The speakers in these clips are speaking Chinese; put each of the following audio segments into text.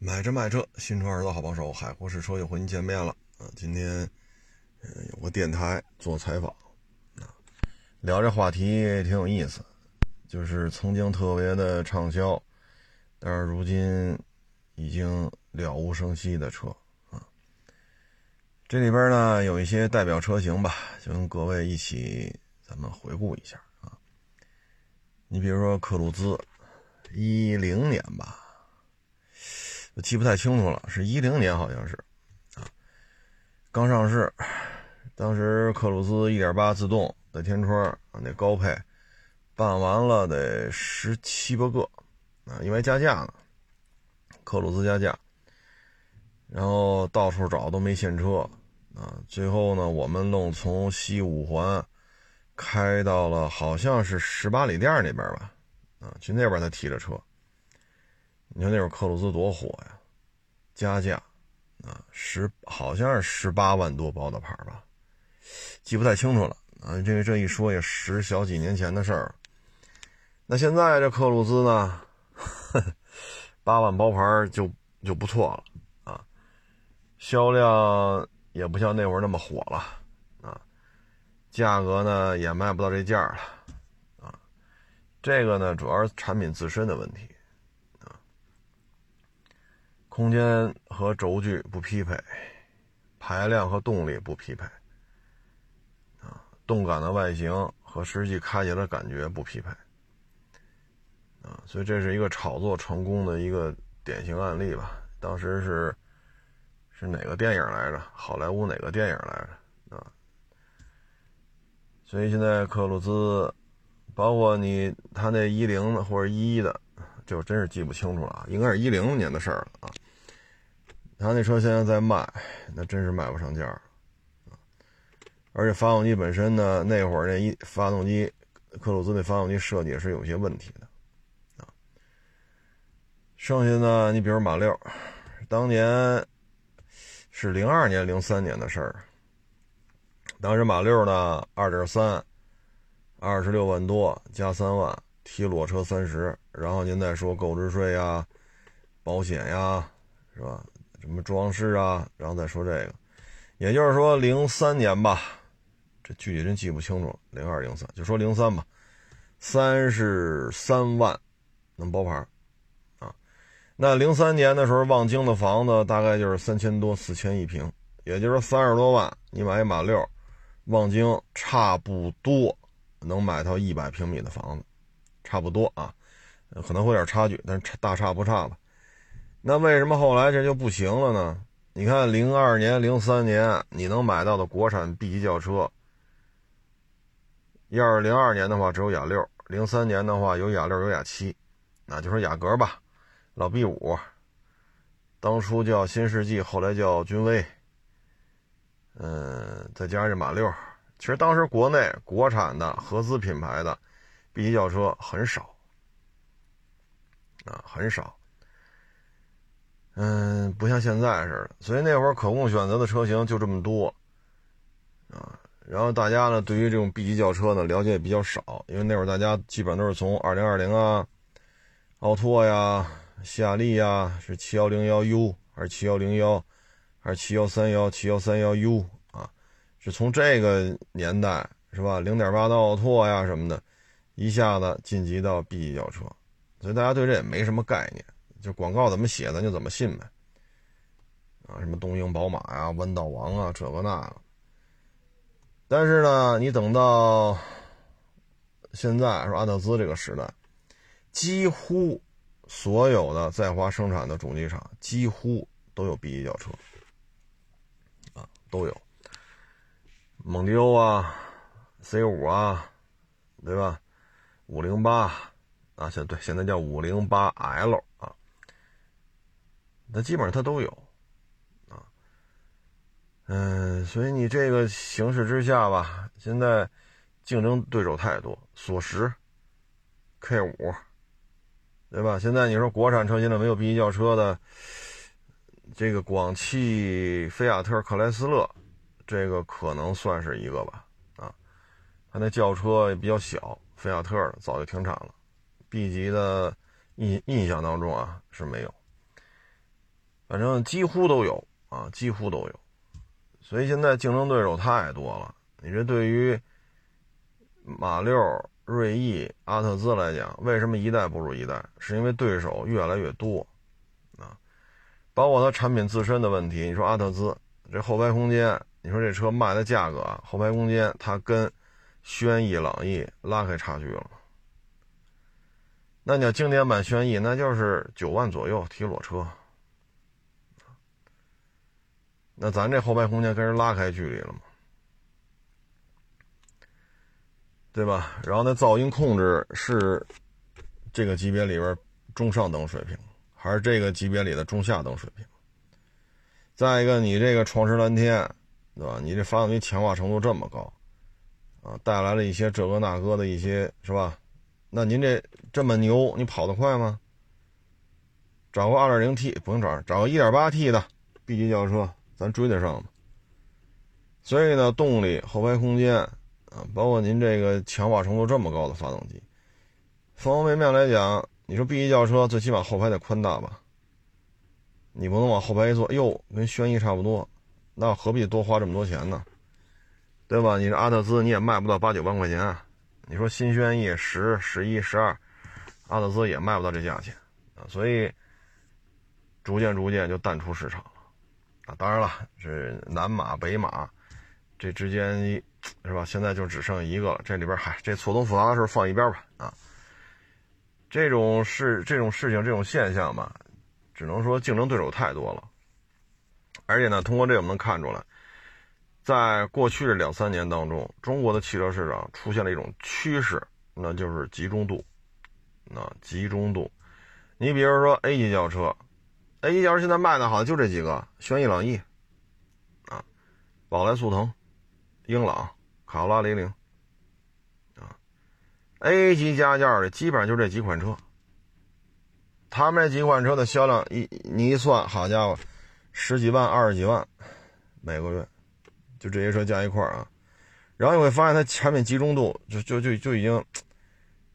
买车卖车，新车儿子好帮手，海阔试车又和您见面了啊！今天，呃，有个电台做采访，啊，聊这话题挺有意思，就是曾经特别的畅销，但是如今已经了无声息的车啊。这里边呢有一些代表车型吧，就跟各位一起咱们回顾一下啊。你比如说克鲁兹，一零年吧。记不太清楚了，是一零年好像是，啊，刚上市，当时克鲁兹一点八自动的天窗啊，那高配办完了得十七八个，啊，因为加价呢，克鲁兹加价，然后到处找都没现车，啊，最后呢，我们弄从西五环开到了好像是十八里店那边吧，啊，去那边才提着车。你说那会儿克鲁兹多火呀，加价，啊十好像是十八万多包的牌吧，记不太清楚了啊。这个这一说也十小几年前的事儿。那现在这克鲁兹呢，八万包牌就就不错了啊，销量也不像那会儿那么火了啊，价格呢也卖不到这价了啊。这个呢主要是产品自身的问题。空间和轴距不匹配，排量和动力不匹配，啊，动感的外形和实际开起来的感觉不匹配，啊，所以这是一个炒作成功的一个典型案例吧。当时是是哪个电影来着？好莱坞哪个电影来着？啊，所以现在克鲁兹，包括你他那一零的或者一一的，就真是记不清楚了啊，应该是一零年的事儿了啊。他那车现在在卖，那真是卖不上价啊！而且发动机本身呢，那会儿那一发动机，克鲁兹那发动机设计也是有些问题的啊。剩下呢，你比如马六，当年是零二年、零三年的事儿，当时马六呢，二点三，二十六万多加三万，提裸车三十，然后您再说购置税呀、保险呀，是吧？什么装饰啊，然后再说这个，也就是说零三年吧，这具体真记不清楚，零二零三就说零三吧，三十三万能包牌啊。那零三年的时候，望京的房子大概就是三千多四千一平，也就是三十多万你买一马六，望京差不多能买到一百平米的房子，差不多啊，可能会有点差距，但是大差不差吧。那为什么后来这就不行了呢？你看，零二年、零三年你能买到的国产 B 级轿车，要是零二年的话只有雅六，零三年的话有雅六有雅七，那就说雅阁吧，老 B 五，当初叫新世纪，后来叫君威，嗯，再加上这马六，其实当时国内国产的合资品牌的 B 级轿车很少，啊，很少。嗯，不像现在似的，所以那会儿可供选择的车型就这么多，啊，然后大家呢对于这种 B 级轿车呢了解也比较少，因为那会儿大家基本都是从二零二零啊、奥拓呀、夏利呀，是七幺零幺 U 还是七幺零幺，还是七幺三幺、七幺三幺 U 啊，是从这个年代是吧？零点八的奥拓呀什么的，一下子晋级到 B 级轿车，所以大家对这也没什么概念。就广告怎么写，咱就怎么信呗。啊，什么东瀛宝马呀、弯道王啊，这个那个。但是呢，你等到现在说阿特兹这个时代，几乎所有的在华生产的主机厂几乎都有 B 级轿车，啊，都有。蒙迪欧啊，C 五啊，对吧？五零八啊，现对现在叫五零八 L 啊。那基本上它都有，啊，嗯，所以你这个形势之下吧，现在竞争对手太多，索十、K 五，对吧？现在你说国产车现在没有 B 级轿车的，这个广汽菲亚特克莱斯勒，这个可能算是一个吧，啊，它那轿车也比较小，菲亚特早就停产了，B 级的印印象当中啊是没有。反正几乎都有啊，几乎都有。所以现在竞争对手太多了。你这对于马六、锐意、阿特兹来讲，为什么一代不如一代？是因为对手越来越多啊，包括它产品自身的问题。你说阿特兹这后排空间，你说这车卖的价格，后排空间它跟轩逸、朗逸拉开差距了。那你要经典版轩逸，那就是九万左右提裸车。那咱这后排空间跟人拉开距离了吗？对吧？然后那噪音控制是这个级别里边中上等水平，还是这个级别里的中下等水平？再一个，你这个创驰蓝天，对吧？你这发动机强化程度这么高，啊，带来了一些这个那个的一些，是吧？那您这这么牛，你跑得快吗？找个 2.0T 不用找，找个 1.8T 的 B 级轿车。咱追得上吗？所以呢，动力、后排空间啊，包括您这个强化程度这么高的发动机，方方面面来讲，你说 B 级轿车最起码后排得宽大吧？你不能往后排一坐，哟，跟轩逸差不多，那何必多花这么多钱呢？对吧？你这阿特兹你也卖不到八九万块钱，你说新轩逸十、十一、十二，阿特兹也卖不到这价钱啊，所以逐渐逐渐就淡出市场。啊，当然了，是南马北马，这之间是吧？现在就只剩一个了。这里边，嗨，这错综复杂的事放一边吧。啊，这种事、这种事情、这种现象吧，只能说竞争对手太多了。而且呢，通过这我们能看出来，在过去的两三年当中，中国的汽车市场出现了一种趋势，那就是集中度。那集中度，你比如说 A 级轿车。A 级轿车现在卖的好就这几个：轩逸、朗逸，啊，宝来、速腾、英朗、卡罗拉、雷凌，啊，A 级加价的基本上就这几款车。他们这几款车的销量一你一算，好家伙，十几万、二十几万每个月，就这些车加一块啊。然后你会发现它产品集中度就就就就已经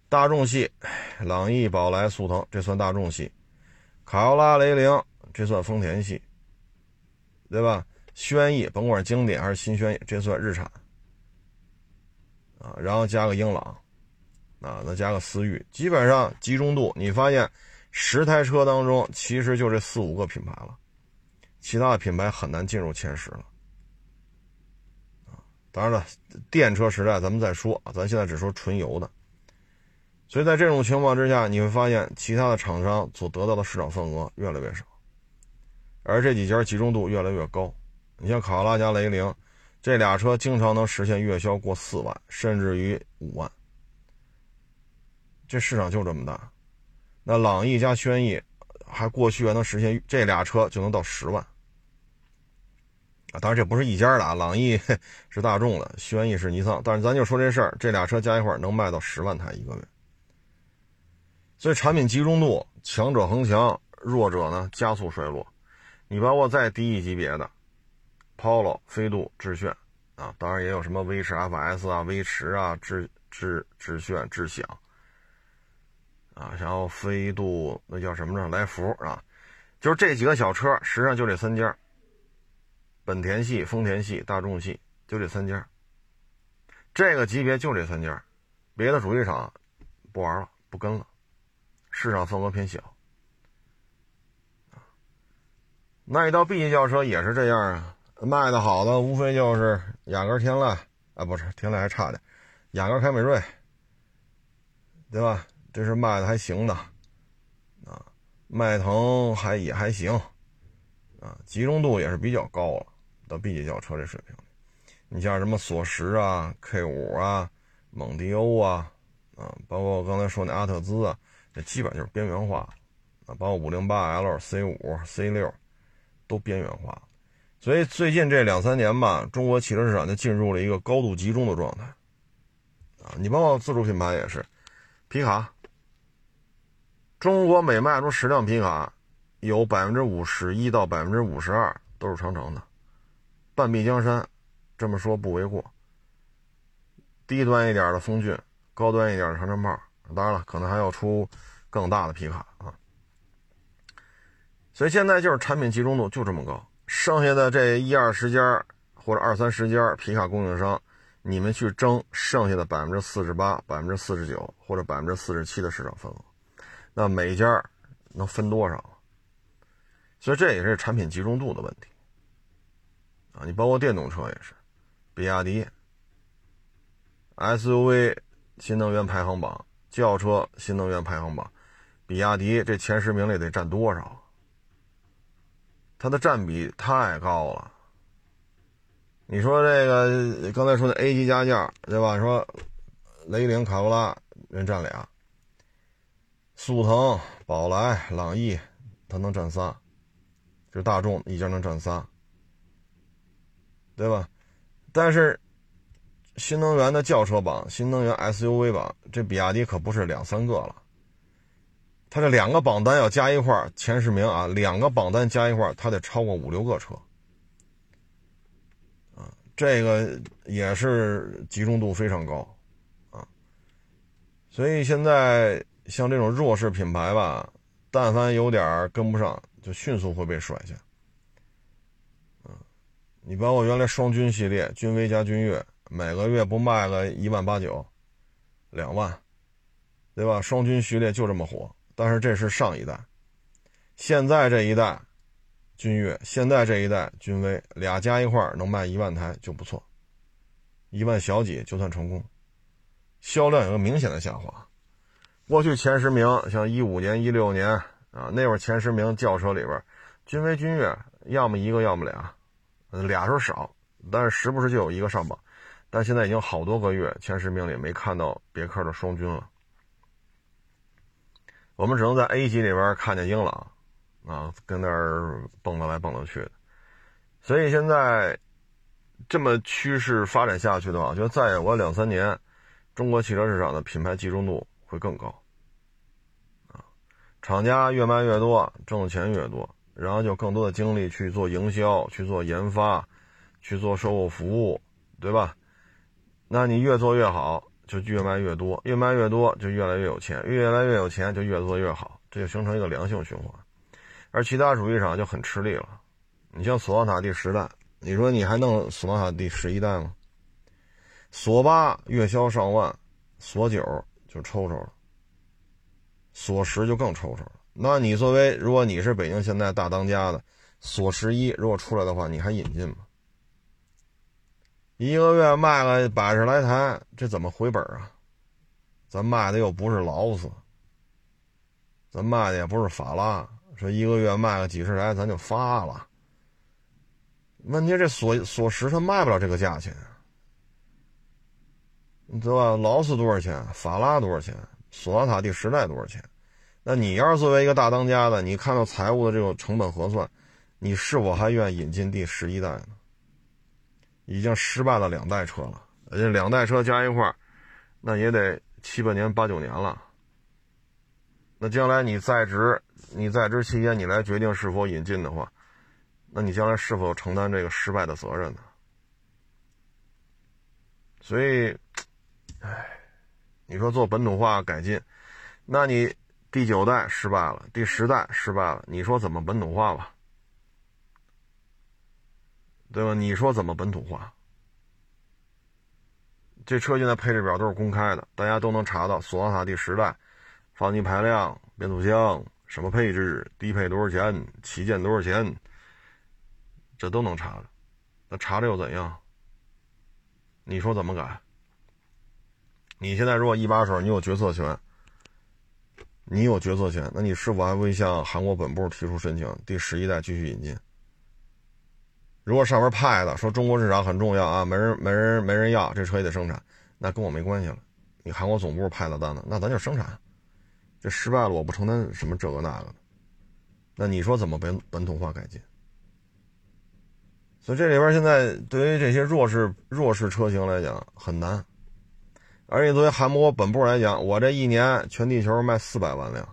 大众系，朗逸、宝来、速腾，这算大众系。卡罗拉、雷凌，这算丰田系，对吧？轩逸，甭管是经典还是新轩逸，这算日产啊。然后加个英朗，啊，再加个思域，基本上集中度，你发现十台车当中，其实就这四五个品牌了，其他的品牌很难进入前十了。啊，当然了，电车时代咱们再说，咱现在只说纯油的。所以在这种情况之下，你会发现其他的厂商所得到的市场份额越来越少，而这几家集中度越来越高。你像卡罗拉加雷凌，这俩车经常能实现月销过四万，甚至于五万。这市场就这么大。那朗逸加轩逸，还过去还能实现这俩车就能到十万。啊，当然这不是一家的啊，朗逸 是大众的，轩逸是尼桑。但是咱就说这事儿，这俩车加一块能卖到十万台一个月。所以产品集中度，强者恒强，弱者呢加速衰落。你包括再低一级别的，Polo、飞度、致炫啊，当然也有什么威驰 FS 啊、威驰啊、致致致炫、致享啊，然后飞度那叫什么呢？来福啊，就是这几个小车，实际上就这三家：本田系、丰田系、大众系，就这三家。这个级别就这三家，别的主机厂不玩了，不跟了。市场份额偏小，那一到 B 级轿车也是这样啊，卖的好的无非就是雅阁、天籁啊，不是天籁还差点，雅阁、凯美瑞，对吧？这是卖的还行的，啊，迈腾还也还行，啊，集中度也是比较高了，到 B 级轿车这水平。你像什么索十啊、K 五啊、蒙迪欧啊，啊，包括我刚才说那阿特兹啊。这基本就是边缘化，啊，包括五零八 L、C 五、C 六，都边缘化。所以最近这两三年吧，中国汽车市场就进入了一个高度集中的状态，啊，你包括自主品牌也是，皮卡，中国每卖出十辆皮卡，有百分之五十一到百分之五十二都是长城的，半壁江山，这么说不为过。低端一点的风骏，高端一点的长城炮。当然了，可能还要出更大的皮卡啊。所以现在就是产品集中度就这么高，剩下的这一二十家或者二三十家皮卡供应商，你们去争剩下的百分之四十八、百分之四十九或者百分之四十七的市场份额，那每家能分多少？所以这也是产品集中度的问题啊！你包括电动车也是，比亚迪 SUV 新能源排行榜、轿车新能源排行榜，比亚迪这前十名里得占多少？它的占比太高了。你说这个刚才说的 A 级加价，对吧？说雷凌、卡罗拉人占俩，速腾、宝来、朗逸，它能占仨，就大众一家能占仨，对吧？但是新能源的轿车榜、新能源 SUV 榜，这比亚迪可不是两三个了。它这两个榜单要加一块前十名啊，两个榜单加一块它得超过五六个车，啊，这个也是集中度非常高，啊，所以现在像这种弱势品牌吧，但凡有点跟不上，就迅速会被甩下，啊，你包括原来双君系列，君威加君越，每个月不卖个一万八九，两万，对吧？双君序列就这么火。但是这是上一代，现在这一代，君越，现在这一代君威，俩加一块能卖一万台就不错，一万小几就算成功，销量有个明显的下滑。过去前十名，像一五年、一六年啊，那会儿前十名轿车里边，君威、君越要么一个，要么俩，俩时候少，但是时不时就有一个上榜。但现在已经好多个月，前十名里没看到别克的双君了。我们只能在 A 级里边看见英朗，啊，跟那儿蹦跶来蹦跶去的。所以现在这么趋势发展下去的话，我觉得再有个两三年，中国汽车市场的品牌集中度会更高。啊，厂家越卖越多，挣的钱越多，然后就更多的精力去做营销、去做研发、去做售后服务，对吧？那你越做越好。就越卖越多，越卖越多就越来越有钱，越来越有钱就越做越好，这就形成一个良性循环。而其他主机厂就很吃力了。你像索纳塔第十代，你说你还弄索纳塔第十一代吗？索八月销上万，索九就抽抽了，索十就更抽抽了。那你作为如果你是北京现在大当家的，索十一如果出来的话，你还引进吗？一个月卖了百十来台，这怎么回本啊？咱卖的又不是劳斯，咱卖的也不是法拉，说一个月卖个几十台咱就发了。问题这索索十它卖不了这个价钱，你知道吧？劳斯多少钱？法拉多少钱？索纳塔第十代多少钱？那你要是作为一个大当家的，你看到财务的这种成本核算，你是否还愿意引进第十一代呢？已经失败了两代车了，而且两代车加一块那也得七八年、八九年了。那将来你在职，你在职期间你来决定是否引进的话，那你将来是否承担这个失败的责任呢？所以，唉，你说做本土化改进，那你第九代失败了，第十代失败了，你说怎么本土化吧？对吧？你说怎么本土化？这车现在配置表都是公开的，大家都能查到。索纳塔第十代，发动机排量、变速箱什么配置，低配多少钱，旗舰多少钱，这都能查的。那查着又怎样？你说怎么改？你现在如果一把手，你有决策权，你有决策权，那你是否还会向韩国本部提出申请，第十一代继续引进？如果上面派的说中国市场很重要啊，没人没人没人要，这车也得生产，那跟我没关系了。你韩国总部派的单子，那咱就生产。这失败了，我不承担什么这个那个的。那你说怎么本本土化改进？所以这里边现在对于这些弱势弱势车型来讲很难。而且作为韩国本部来讲，我这一年全地球卖四百万辆，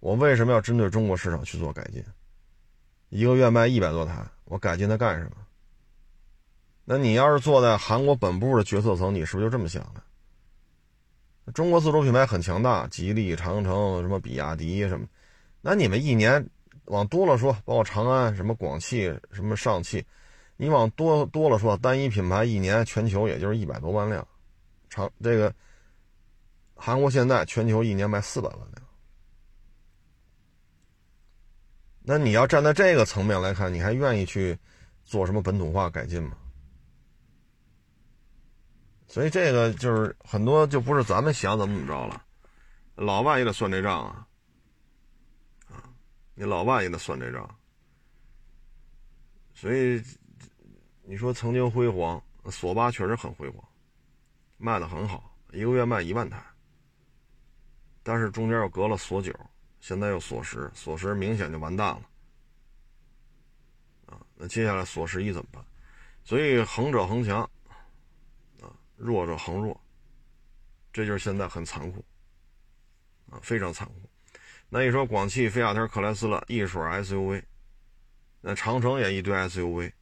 我为什么要针对中国市场去做改进？一个月卖一百多台。我改进它干什么？那你要是坐在韩国本部的决策层，你是不是就这么想的？中国自主品牌很强大，吉利、长城、什么比亚迪什么，那你们一年往多了说，包括长安、什么广汽、什么上汽，你往多多了说，单一品牌一年全球也就是一百多万辆，长这个韩国现代全球一年卖四百万辆。那你要站在这个层面来看，你还愿意去做什么本土化改进吗？所以这个就是很多就不是咱们想怎么怎么着了，老外也得算这账啊，啊，你老外也得算这账。所以你说曾经辉煌，索八确实很辉煌，卖的很好，一个月卖一万台。但是中间又隔了索九，现在又锁十，锁十明显就完蛋了，啊，那接下来锁十一怎么办？所以横者恒强。啊弱者恒弱，这就是现在很残酷啊，非常残酷。那你说广汽、菲亚特、克莱斯勒一水 SUV，那长城也一堆 SUV，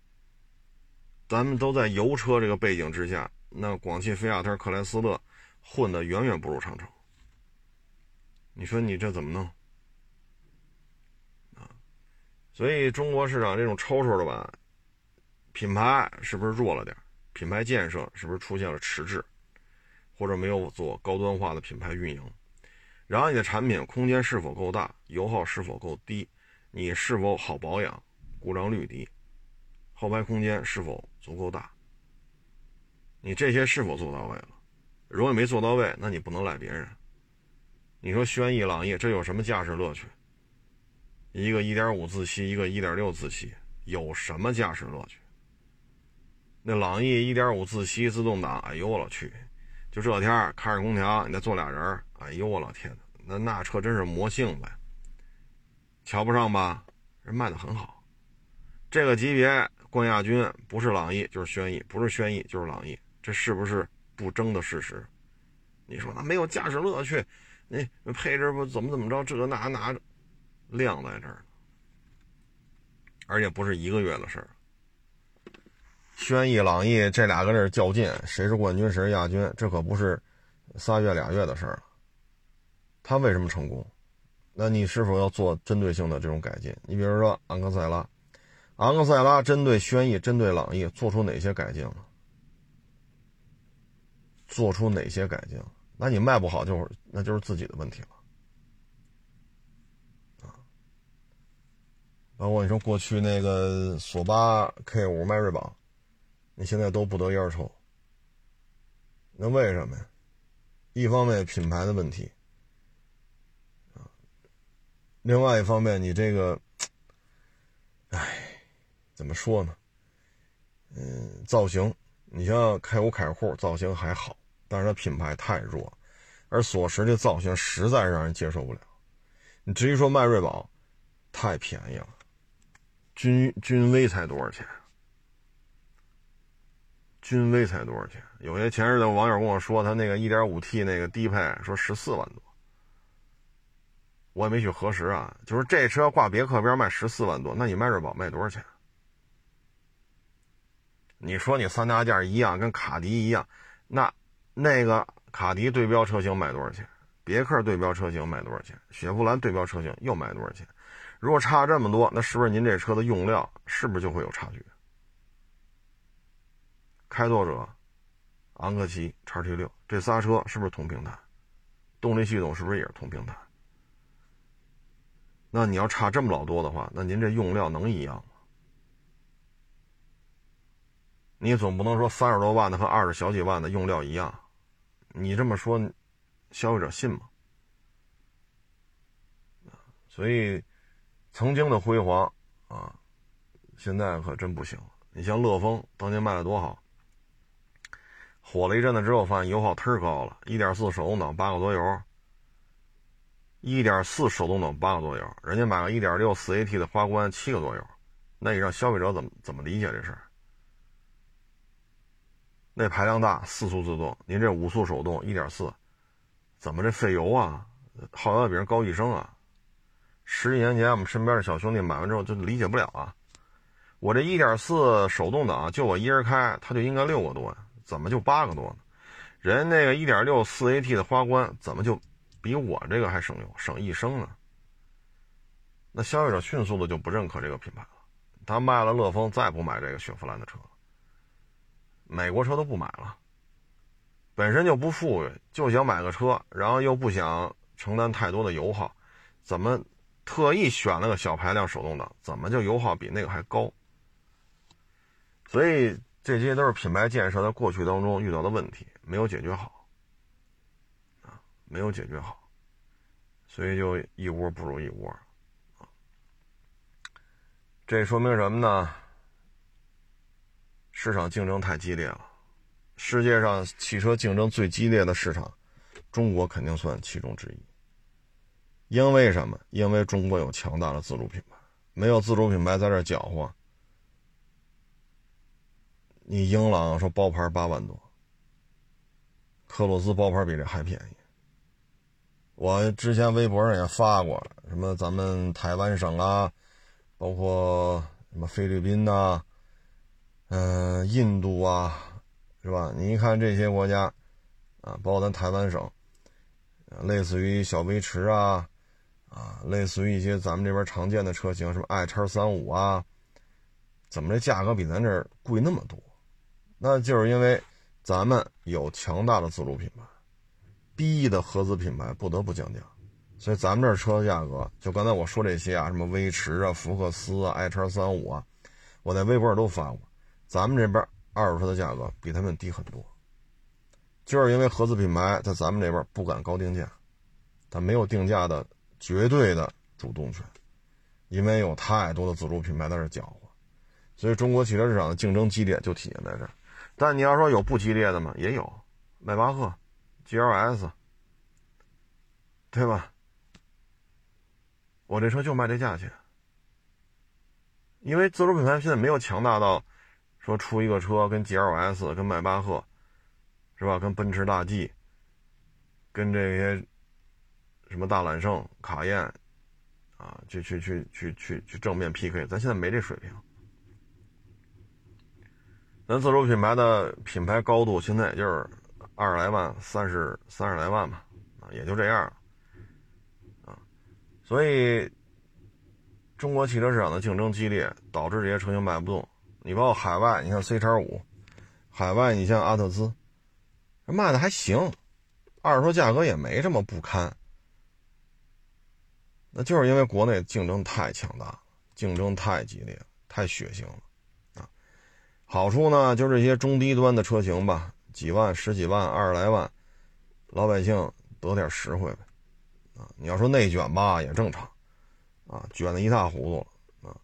咱们都在油车这个背景之下，那广汽、菲亚特、克莱斯勒混的远远不如长城。你说你这怎么弄啊？所以中国市场这种抽抽的吧，品牌是不是弱了点？品牌建设是不是出现了迟滞，或者没有做高端化的品牌运营？然后你的产品空间是否够大，油耗是否够低，你是否好保养，故障率低，后排空间是否足够大？你这些是否做到位了？如果没做到位，那你不能赖别人。你说轩逸、朗逸这有什么驾驶乐趣？一个1.5自吸，一个1.6自吸，有什么驾驶乐趣？那朗逸1.5自吸自动挡，哎呦我去！就这天开着空调，你再坐俩人，哎呦我老天哪！那那车真是魔性呗，瞧不上吧？人卖的很好，这个级别冠亚军不是朗逸就是轩逸，不是轩逸就是朗逸，这是不是不争的事实？你说那没有驾驶乐趣，你配置不怎么怎么着，这个那那亮在这儿，而且不是一个月的事儿。轩逸、朗逸这俩搁这较劲，谁是冠军，谁是亚军？这可不是仨月俩月的事儿。他为什么成功？那你是否要做针对性的这种改进？你比如说昂克赛拉，昂克赛拉针对轩逸、针对朗逸做出哪些改进了？做出哪些改进？那你卖不好，就是那就是自己的问题了。包括你说过去那个索八 K 五迈锐宝。你现在都不得烟抽，那为什么呀？一方面品牌的问题，另外一方面你这个，哎，怎么说呢？嗯，造型，你像 K 五凯酷造型还好，但是它品牌太弱，而索十这造型实在让人接受不了。你至于说迈锐宝，太便宜了，君君威才多少钱？君威才多少钱？有些前日的网友跟我说，他那个 1.5T 那个低配说十四万多，我也没去核实啊。就是这车挂别克边卖十四万多，那你迈锐宝卖多少钱？你说你三大件一样，跟卡迪一样，那那个卡迪对标车型卖多少钱？别克对标车型卖多少钱？雪佛兰对标车型又卖多少钱？如果差这么多，那是不是您这车的用料是不是就会有差距？开拓者、昂克旗、叉 T 六这仨车是不是同平台？动力系统是不是也是同平台？那你要差这么老多的话，那您这用料能一样吗？你总不能说三十多万的和二十小几万的用料一样？你这么说，消费者信吗？所以，曾经的辉煌啊，现在可真不行。你像乐风，当年卖的多好。火了一阵子之后，发现油耗忒高了，一点四手动挡八个多油，一点四手动挡八个多油，人家买个一点六四 AT 的花冠七个多油，那你让消费者怎么怎么理解这事儿？那排量大，四速自动，您这五速手动一点四，怎么这费油啊？耗油比人高一升啊！十几年前我们身边的小兄弟买完之后就理解不了啊，我这一点四手动挡就我一人开，它就应该六个多呀。怎么就八个多呢？人那个一点六四 AT 的花冠怎么就比我这个还省油，省一升呢？那消费者迅速的就不认可这个品牌了，他卖了乐风，再不买这个雪佛兰的车，美国车都不买了。本身就不富裕，就想买个车，然后又不想承担太多的油耗，怎么特意选了个小排量手动挡？怎么就油耗比那个还高？所以这些都是品牌建设在过去当中遇到的问题，没有解决好，啊，没有解决好，所以就一窝不如一窝，啊，这说明什么呢？市场竞争太激烈了。世界上汽车竞争最激烈的市场，中国肯定算其中之一。因为什么？因为中国有强大的自主品牌，没有自主品牌在这搅和。你英朗说包牌八万多，克鲁兹包牌比这还便宜。我之前微博上也发过了，什么咱们台湾省啊，包括什么菲律宾呐，嗯，印度啊。是吧？你一看这些国家，啊，包括咱台湾省，类似于小威驰啊，啊，类似于一些咱们这边常见的车型，什么 i 叉三五啊，怎么这价格比咱这儿贵那么多？那就是因为咱们有强大的自主品牌，逼的合资品牌不得不降价，所以咱们这车的价格，就刚才我说这些啊，什么威驰啊、福克斯啊、i 叉三五啊，我在微博上都发过，咱们这边。二手车的价格比他们低很多，就是因为合资品牌在咱们这边不敢高定价，它没有定价的绝对的主动权，因为有太多的自主品牌在这搅和，所以中国汽车市场的竞争激烈就体现在这。但你要说有不激烈的吗？也有，迈巴赫、GLS，对吧？我这车就卖这价钱，因为自主品牌现在没有强大到。说出一个车跟 GLS、跟迈巴赫，是吧？跟奔驰大 G，跟这些什么大揽胜、卡宴，啊，去去去去去去正面 PK，咱现在没这水平。咱自主品牌的品牌高度现在也就是二十来万、三十三十来万吧，啊，也就这样，啊，所以中国汽车市场的竞争激烈，导致这些车型卖不动。你包括海外，你像 C 叉五，海外你像阿特兹，卖的还行，二手车价格也没这么不堪。那就是因为国内竞争太强大，竞争太激烈，太血腥了啊。好处呢，就这些中低端的车型吧，几万、十几万、二十来万，老百姓得点实惠呗。啊，你要说内卷吧，也正常，啊，卷的一塌糊涂了。啊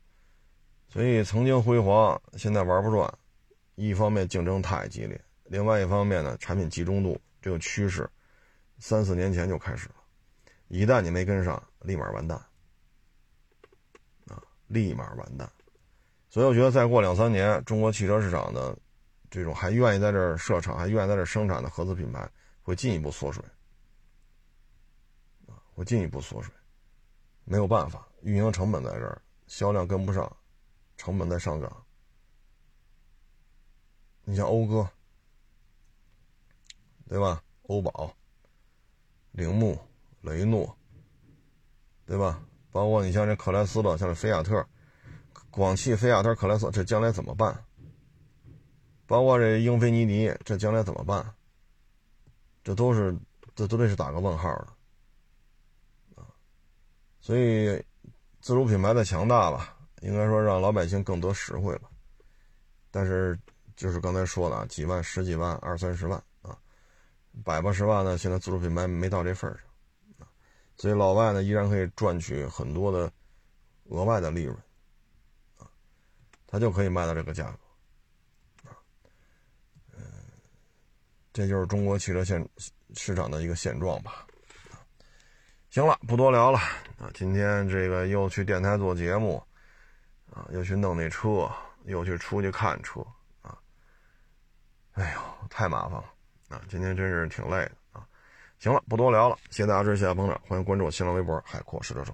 所以曾经辉煌，现在玩不转。一方面竞争太激烈，另外一方面呢，产品集中度这个趋势，三四年前就开始了。一旦你没跟上，立马完蛋，啊，立马完蛋。所以我觉得再过两三年，中国汽车市场的这种还愿意在这儿设厂、还愿意在这儿生产的合资品牌会进一步缩水，啊，会进一步缩水。没有办法，运营成本在这儿，销量跟不上。成本在上涨，你像讴歌，对吧？欧宝、铃木、雷诺，对吧？包括你像这克莱斯勒，像这菲亚特、广汽菲亚特、克莱斯，这将来怎么办？包括这英菲尼迪，这将来怎么办？这都是，这都得是打个问号的啊！所以，自主品牌的强大吧。应该说让老百姓更得实惠吧，但是就是刚才说的啊，几万、十几万、二三十万啊，百八十万呢，现在自主品牌没到这份上，所以老外呢依然可以赚取很多的额外的利润啊，他就可以卖到这个价格啊，嗯，这就是中国汽车现市场的一个现状吧。行了，不多聊了啊，今天这个又去电台做节目。啊，又去弄那车，又去出去看车，啊，哎呦，太麻烦了，啊，今天真是挺累的。行了，不多聊了，谢谢大家支持，谢谢捧场，欢迎关注我新浪微博海阔试车手。